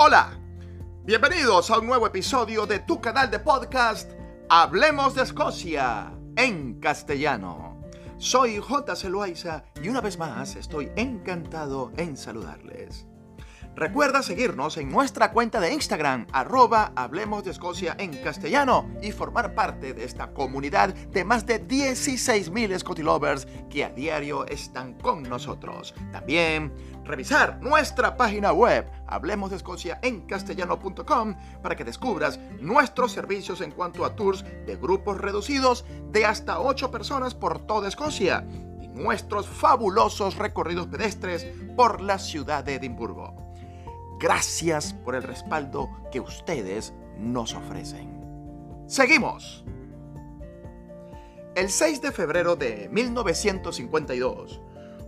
Hola, bienvenidos a un nuevo episodio de tu canal de podcast Hablemos de Escocia en castellano. Soy J. Loaiza y una vez más estoy encantado en saludarles. Recuerda seguirnos en nuestra cuenta de Instagram, arroba Hablemos de Escocia en castellano y formar parte de esta comunidad de más de 16.000 Scotty Lovers que a diario están con nosotros. También revisar nuestra página web, Hablemos de Escocia en castellano.com, para que descubras nuestros servicios en cuanto a tours de grupos reducidos de hasta 8 personas por toda Escocia y nuestros fabulosos recorridos pedestres por la ciudad de Edimburgo. Gracias por el respaldo que ustedes nos ofrecen. Seguimos. El 6 de febrero de 1952,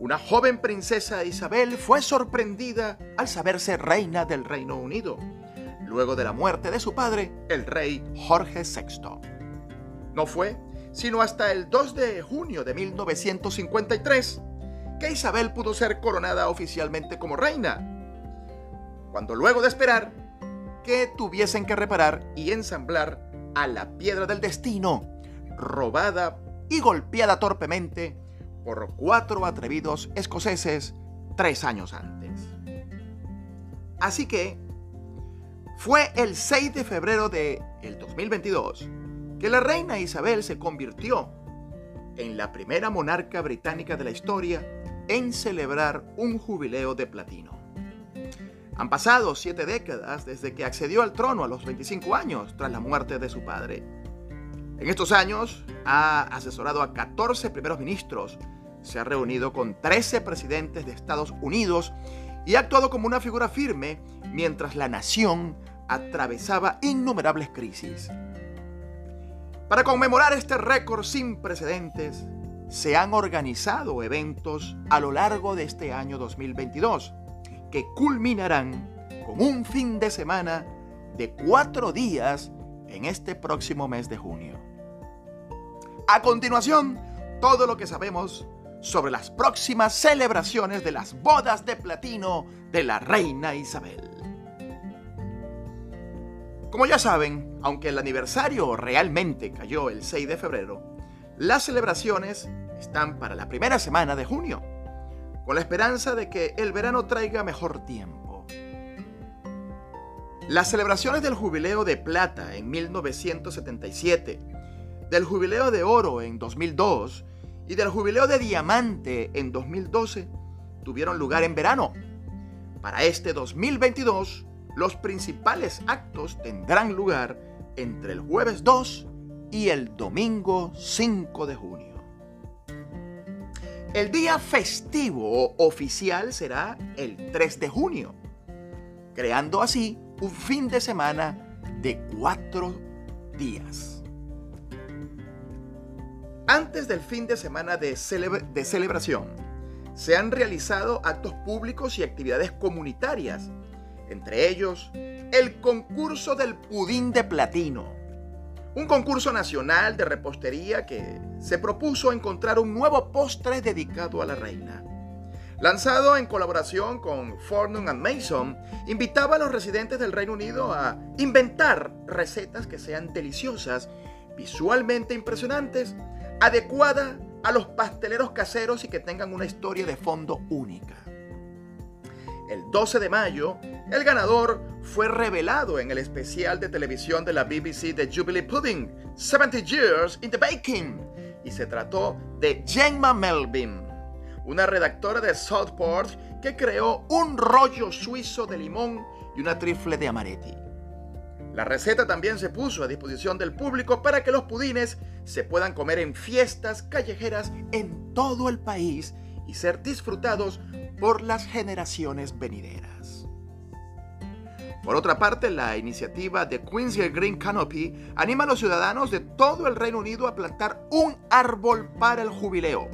una joven princesa Isabel fue sorprendida al saberse reina del Reino Unido, luego de la muerte de su padre, el rey Jorge VI. No fue sino hasta el 2 de junio de 1953 que Isabel pudo ser coronada oficialmente como reina cuando luego de esperar que tuviesen que reparar y ensamblar a la piedra del destino, robada y golpeada torpemente por cuatro atrevidos escoceses tres años antes. Así que fue el 6 de febrero de el 2022 que la reina Isabel se convirtió en la primera monarca británica de la historia en celebrar un jubileo de platino. Han pasado siete décadas desde que accedió al trono a los 25 años tras la muerte de su padre. En estos años ha asesorado a 14 primeros ministros, se ha reunido con 13 presidentes de Estados Unidos y ha actuado como una figura firme mientras la nación atravesaba innumerables crisis. Para conmemorar este récord sin precedentes, se han organizado eventos a lo largo de este año 2022 que culminarán con un fin de semana de cuatro días en este próximo mes de junio. A continuación, todo lo que sabemos sobre las próximas celebraciones de las bodas de platino de la reina Isabel. Como ya saben, aunque el aniversario realmente cayó el 6 de febrero, las celebraciones están para la primera semana de junio con la esperanza de que el verano traiga mejor tiempo. Las celebraciones del Jubileo de Plata en 1977, del Jubileo de Oro en 2002 y del Jubileo de Diamante en 2012 tuvieron lugar en verano. Para este 2022, los principales actos tendrán lugar entre el jueves 2 y el domingo 5 de junio. El día festivo oficial será el 3 de junio, creando así un fin de semana de cuatro días. Antes del fin de semana de, de celebración, se han realizado actos públicos y actividades comunitarias, entre ellos el concurso del pudín de platino, un concurso nacional de repostería que se propuso encontrar un nuevo postre dedicado a la reina. Lanzado en colaboración con Fortnum and Mason, invitaba a los residentes del Reino Unido a inventar recetas que sean deliciosas, visualmente impresionantes, adecuadas a los pasteleros caseros y que tengan una historia de fondo única. El 12 de mayo, el ganador fue revelado en el especial de televisión de la BBC de Jubilee Pudding, 70 Years in the Baking, y se trató de Gemma Melvin, una redactora de Southport que creó un rollo suizo de limón y una trifle de amaretti. La receta también se puso a disposición del público para que los pudines se puedan comer en fiestas callejeras en todo el país y ser disfrutados por las generaciones venideras. Por otra parte, la iniciativa de Queen's Green Canopy anima a los ciudadanos de todo el Reino Unido a plantar un árbol para el jubileo.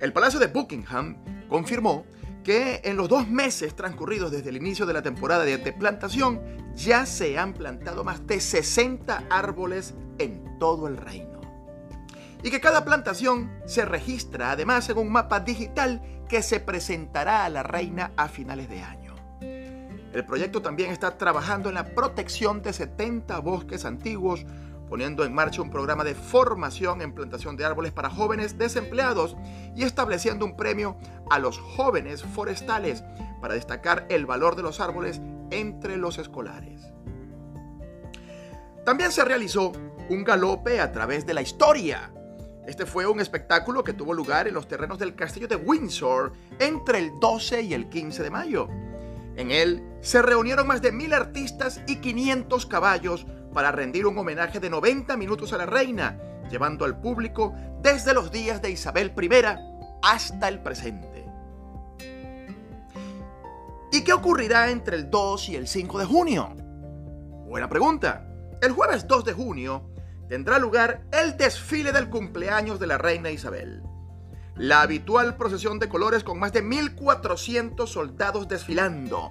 El Palacio de Buckingham confirmó que en los dos meses transcurridos desde el inicio de la temporada de plantación ya se han plantado más de 60 árboles en todo el reino y que cada plantación se registra además en un mapa digital que se presentará a la reina a finales de año. El proyecto también está trabajando en la protección de 70 bosques antiguos, poniendo en marcha un programa de formación en plantación de árboles para jóvenes desempleados y estableciendo un premio a los jóvenes forestales para destacar el valor de los árboles entre los escolares. También se realizó un galope a través de la historia. Este fue un espectáculo que tuvo lugar en los terrenos del castillo de Windsor entre el 12 y el 15 de mayo. En él se reunieron más de mil artistas y 500 caballos para rendir un homenaje de 90 minutos a la reina, llevando al público desde los días de Isabel I hasta el presente. ¿Y qué ocurrirá entre el 2 y el 5 de junio? Buena pregunta. El jueves 2 de junio tendrá lugar el desfile del cumpleaños de la reina Isabel. La habitual procesión de colores con más de 1.400 soldados desfilando,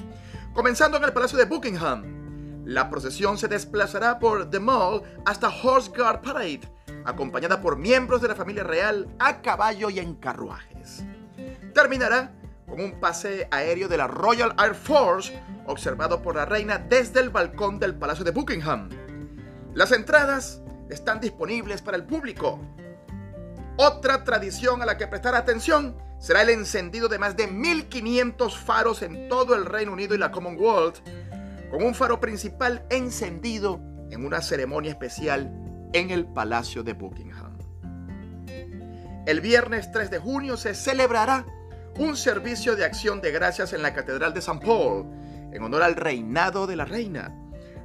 comenzando en el Palacio de Buckingham. La procesión se desplazará por The Mall hasta Horse Guard Parade, acompañada por miembros de la familia real a caballo y en carruajes. Terminará con un pase aéreo de la Royal Air Force observado por la reina desde el balcón del Palacio de Buckingham. Las entradas están disponibles para el público. Otra tradición a la que prestar atención será el encendido de más de 1.500 faros en todo el Reino Unido y la Commonwealth, con un faro principal encendido en una ceremonia especial en el Palacio de Buckingham. El viernes 3 de junio se celebrará un servicio de acción de gracias en la Catedral de St. Paul, en honor al reinado de la reina.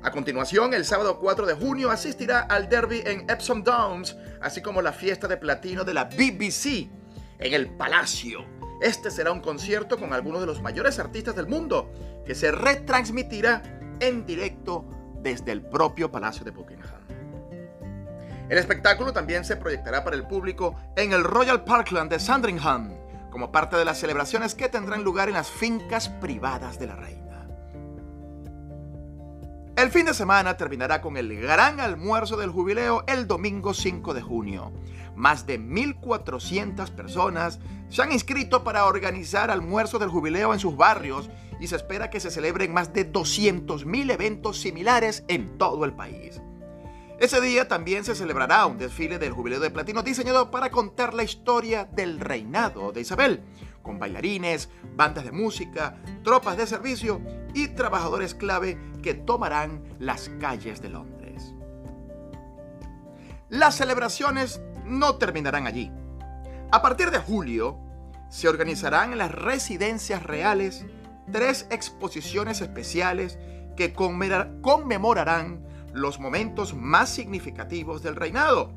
A continuación, el sábado 4 de junio asistirá al derby en Epsom Downs, así como la fiesta de platino de la BBC en el Palacio. Este será un concierto con algunos de los mayores artistas del mundo, que se retransmitirá en directo desde el propio Palacio de Buckingham. El espectáculo también se proyectará para el público en el Royal Parkland de Sandringham, como parte de las celebraciones que tendrán lugar en las fincas privadas de la reina. El fin de semana terminará con el gran almuerzo del jubileo el domingo 5 de junio. Más de 1.400 personas se han inscrito para organizar almuerzos del jubileo en sus barrios y se espera que se celebren más de 200.000 eventos similares en todo el país. Ese día también se celebrará un desfile del jubileo de platino diseñado para contar la historia del reinado de Isabel, con bailarines, bandas de música, tropas de servicio y trabajadores clave que tomarán las calles de Londres. Las celebraciones no terminarán allí. A partir de julio, se organizarán en las residencias reales tres exposiciones especiales que conmemorarán los momentos más significativos del reinado,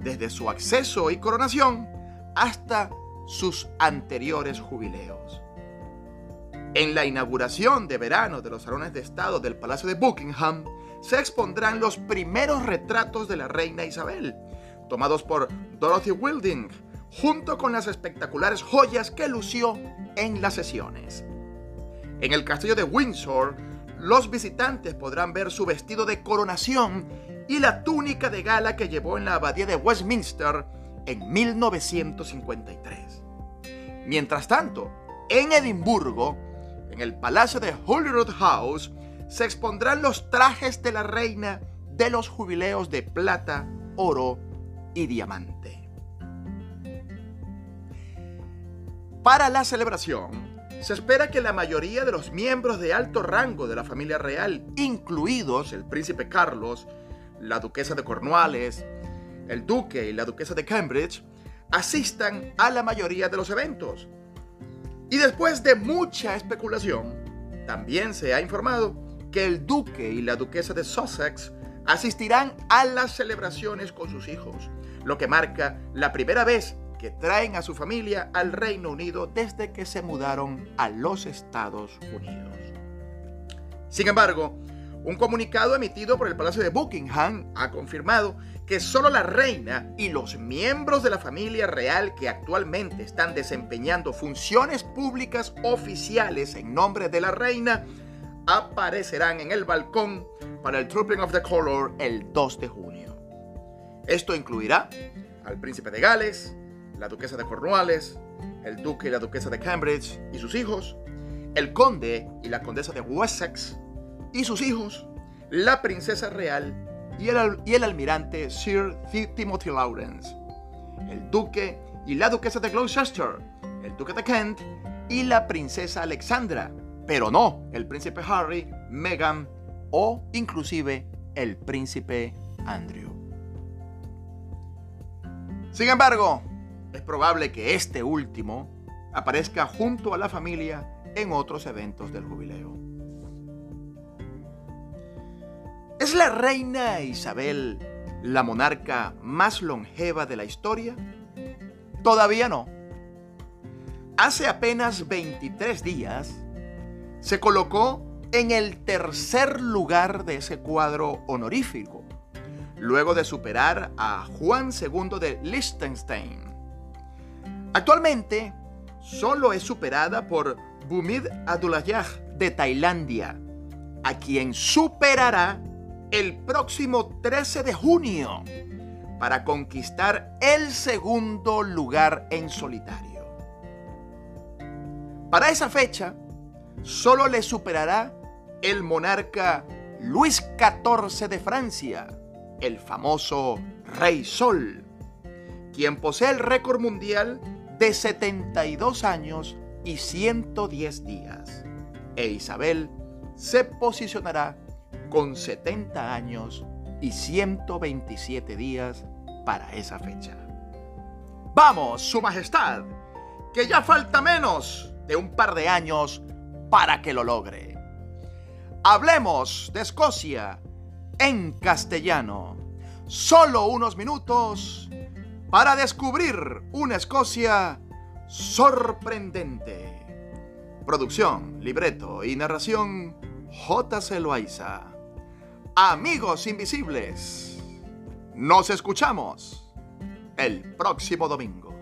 desde su acceso y coronación hasta sus anteriores jubileos. En la inauguración de verano de los salones de estado del Palacio de Buckingham se expondrán los primeros retratos de la reina Isabel, tomados por Dorothy Wilding, junto con las espectaculares joyas que lució en las sesiones. En el castillo de Windsor, los visitantes podrán ver su vestido de coronación y la túnica de gala que llevó en la abadía de Westminster en 1953. Mientras tanto, en Edimburgo, en el Palacio de Holyrood House, se expondrán los trajes de la reina de los jubileos de plata, oro y diamante. Para la celebración, se espera que la mayoría de los miembros de alto rango de la familia real, incluidos el príncipe Carlos, la duquesa de Cornualles, el duque y la duquesa de Cambridge, asistan a la mayoría de los eventos. Y después de mucha especulación, también se ha informado que el duque y la duquesa de Sussex asistirán a las celebraciones con sus hijos, lo que marca la primera vez que traen a su familia al Reino Unido desde que se mudaron a los Estados Unidos. Sin embargo, un comunicado emitido por el Palacio de Buckingham ha confirmado que solo la reina y los miembros de la familia real que actualmente están desempeñando funciones públicas oficiales en nombre de la reina aparecerán en el balcón para el Trooping of the Color el 2 de junio. Esto incluirá al príncipe de Gales, la duquesa de Cornualles, el duque y la duquesa de Cambridge y sus hijos, el conde y la condesa de Wessex y sus hijos, la princesa real y el, y el almirante Sir Timothy Lawrence, el duque y la duquesa de Gloucester, el duque de Kent y la princesa Alexandra, pero no el príncipe Harry, Meghan o inclusive el príncipe Andrew. Sin embargo, es probable que este último aparezca junto a la familia en otros eventos del jubileo. ¿Es la reina Isabel la monarca más longeva de la historia? Todavía no. Hace apenas 23 días se colocó en el tercer lugar de ese cuadro honorífico, luego de superar a Juan II de Liechtenstein. Actualmente, solo es superada por Bumid Adulayah de Tailandia, a quien superará el próximo 13 de junio para conquistar el segundo lugar en solitario. Para esa fecha, solo le superará el monarca Luis XIV de Francia, el famoso Rey Sol, quien posee el récord mundial de 72 años y 110 días. E Isabel se posicionará con 70 años y 127 días para esa fecha. Vamos, Su Majestad, que ya falta menos de un par de años para que lo logre. Hablemos de Escocia en castellano. Solo unos minutos para descubrir una Escocia sorprendente. Producción, libreto y narración J.C. Loaiza. Amigos invisibles, nos escuchamos el próximo domingo.